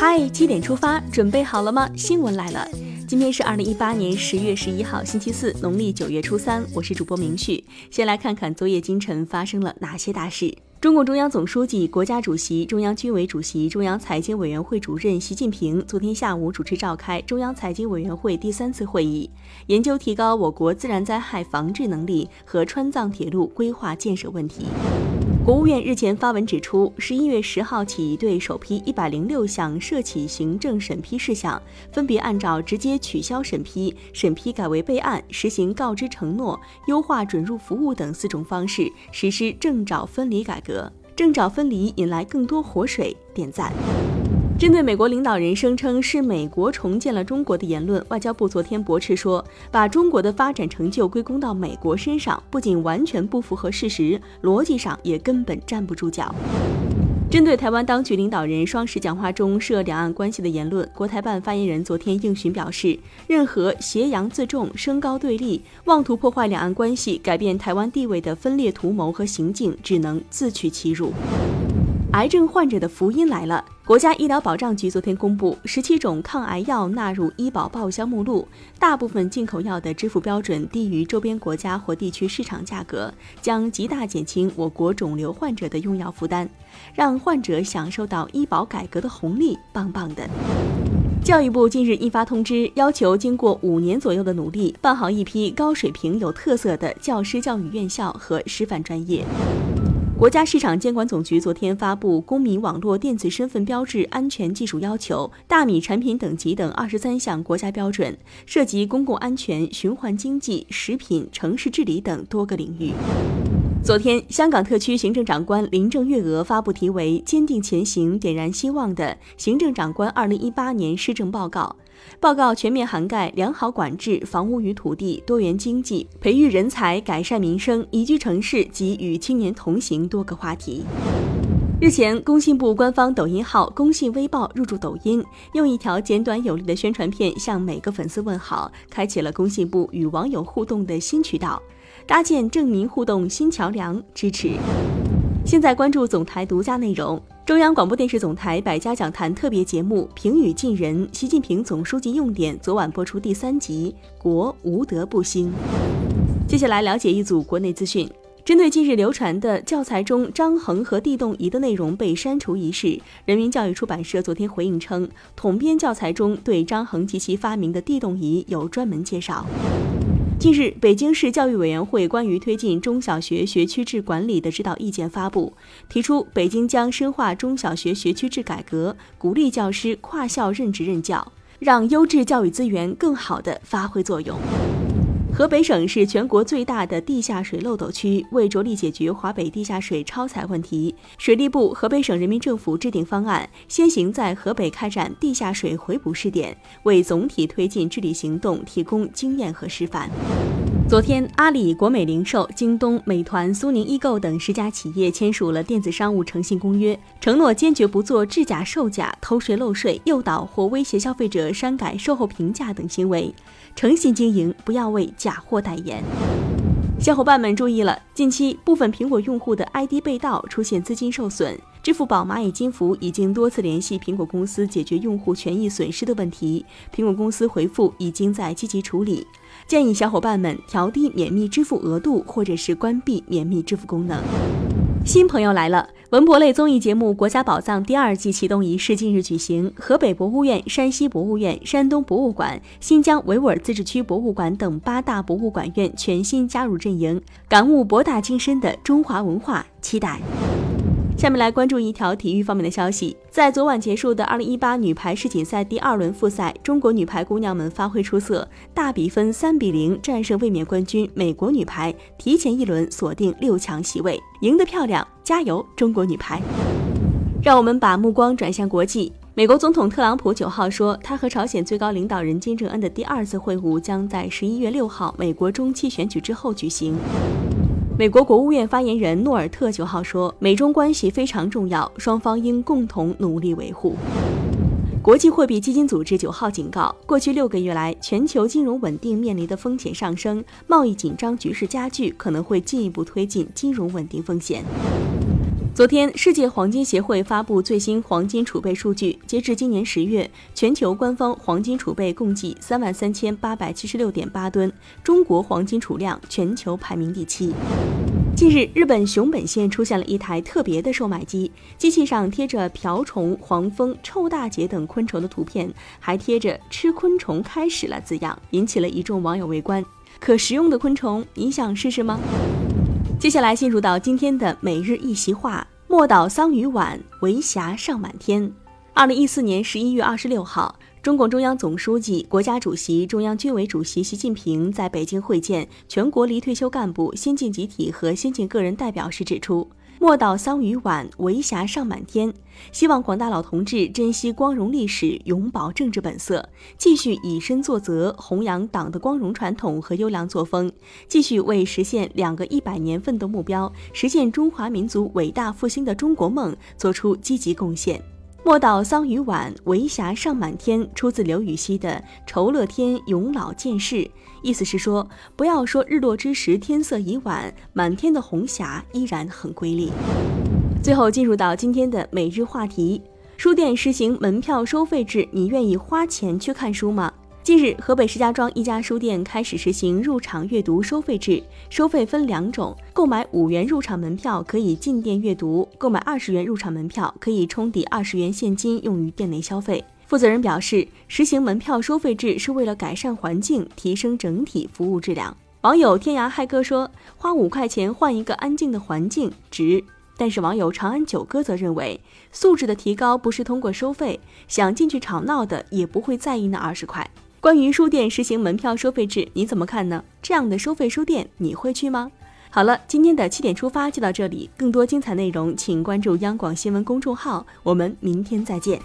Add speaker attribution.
Speaker 1: 嗨，七点出发，准备好了吗？新闻来了，今天是二零一八年十月十一号，星期四，农历九月初三。我是主播明旭，先来看看昨夜今晨发生了哪些大事。中共中央总书记、国家主席、中央军委主席、中央财经委员会主任习近平昨天下午主持召开中央财经委员会第三次会议，研究提高我国自然灾害防治能力和川藏铁路规划建设问题。国务院日前发文指出，十一月十号起，对首批一百零六项涉企行政审批事项，分别按照直接取消审批、审批改为备案、实行告知承诺、优化准入服务等四种方式实施证照分离改革。证照分离引来更多活水，点赞。针对美国领导人声称是美国重建了中国的言论，外交部昨天驳斥说，把中国的发展成就归功到美国身上，不仅完全不符合事实，逻辑上也根本站不住脚。针对台湾当局领导人双十讲话中涉两岸关系的言论，国台办发言人昨天应询表示，任何挟洋自重、升高对立、妄图破坏两岸关系、改变台湾地位的分裂图谋和行径，只能自取其辱。癌症患者的福音来了！国家医疗保障局昨天公布，十七种抗癌药纳入医保报销目录，大部分进口药的支付标准低于周边国家或地区市场价格，将极大减轻我国肿瘤患者的用药负担，让患者享受到医保改革的红利，棒棒的！教育部近日印发通知，要求经过五年左右的努力，办好一批高水平、有特色的教师教育院校和师范专业。国家市场监管总局昨天发布《公民网络电子身份标志安全技术要求》大米产品等级等二十三项国家标准，涉及公共安全、循环经济、食品、城市治理等多个领域。昨天，香港特区行政长官林郑月娥发布题为“坚定前行，点燃希望”的行政长官二零一八年施政报告。报告全面涵盖良好管制、房屋与土地、多元经济、培育人才、改善民生、宜居城市及与青年同行多个话题。日前，工信部官方抖音号“工信微报”入驻抖音，用一条简短有力的宣传片向每个粉丝问好，开启了工信部与网友互动的新渠道，搭建正民互动新桥梁，支持。现在关注总台独家内容。中央广播电视总台百家讲坛特别节目《评语近人》，习近平总书记用典昨晚播出第三集《国无德不兴》。接下来了解一组国内资讯。针对近日流传的教材中张衡和地动仪的内容被删除一事，人民教育出版社昨天回应称，统编教材中对张衡及其发明的地动仪有专门介绍。近日，北京市教育委员会关于推进中小学学区制管理的指导意见发布，提出北京将深化中小学学区制改革，鼓励教师跨校任职任教，让优质教育资源更好地发挥作用。河北省是全国最大的地下水漏斗区，为着力解决华北地下水超采问题，水利部、河北省人民政府制定方案，先行在河北开展地下水回补试点，为总体推进治理行动提供经验和示范。昨天，阿里、国美零售、京东、美团、苏宁易购等十家企业签署了电子商务诚信公约，承诺坚决不做制假售假、偷税漏税、诱导或威胁消费者删改售后评价等行为。诚信经营，不要为假货代言。小伙伴们注意了，近期部分苹果用户的 ID 被盗，出现资金受损。支付宝、蚂蚁金服已经多次联系苹果公司解决用户权益损失的问题，苹果公司回复已经在积极处理。建议小伙伴们调低免密支付额度，或者是关闭免密支付功能。新朋友来了！文博类综艺节目《国家宝藏》第二季启动仪式近日举行，河北博物院、山西博物院、山东博物馆、新疆维吾尔自治区博物馆等八大博物馆院全新加入阵营，感悟博大精深的中华文化，期待。下面来关注一条体育方面的消息，在昨晚结束的二零一八女排世锦赛第二轮复赛，中国女排姑娘们发挥出色，大比分三比零战胜卫冕冠军美国女排，提前一轮锁定六强席位，赢得漂亮！加油，中国女排！让我们把目光转向国际，美国总统特朗普九号说，他和朝鲜最高领导人金正恩的第二次会晤将在十一月六号美国中期选举之后举行。美国国务院发言人诺尔特九号说，美中关系非常重要，双方应共同努力维护。国际货币基金组织九号警告，过去六个月来，全球金融稳定面临的风险上升，贸易紧张局势加剧，可能会进一步推进金融稳定风险。昨天，世界黄金协会发布最新黄金储备数据，截至今年十月，全球官方黄金储备共计三万三千八百七十六点八吨，中国黄金储量全球排名第七。近日，日本熊本县出现了一台特别的售卖机，机器上贴着瓢虫、黄蜂、臭大姐等昆虫的图片，还贴着“吃昆虫开始了”字样，引起了一众网友围观。可食用的昆虫，你想试试吗？接下来进入到今天的每日一席话：莫道桑榆晚，为霞尚满天。二零一四年十一月二十六号，中共中央总书记、国家主席、中央军委主席习近平在北京会见全国离退休干部、先进集体和先进个人代表时指出。莫道桑榆晚，为霞尚满天。希望广大老同志珍惜光荣历史，永葆政治本色，继续以身作则，弘扬党的光荣传统和优良作风，继续为实现两个一百年奋斗目标、实现中华民族伟大复兴的中国梦做出积极贡献。莫道桑榆晚，为霞尚满天，出自刘禹锡的《酬乐天永老见世》，意思是说，不要说日落之时天色已晚，满天的红霞依然很瑰丽。最后进入到今天的每日话题：书店实行门票收费制，你愿意花钱去看书吗？近日，河北石家庄一家书店开始实行入场阅读收费制，收费分两种：购买五元入场门票可以进店阅读，购买二十元入场门票可以充抵二十元现金用于店内消费。负责人表示，实行门票收费制是为了改善环境，提升整体服务质量。网友天涯嗨哥说：“花五块钱换一个安静的环境，值。”但是网友长安九哥则认为，素质的提高不是通过收费，想进去吵闹的也不会在意那二十块。关于书店实行门票收费制，你怎么看呢？这样的收费书店你会去吗？好了，今天的七点出发就到这里，更多精彩内容请关注央广新闻公众号，我们明天再见。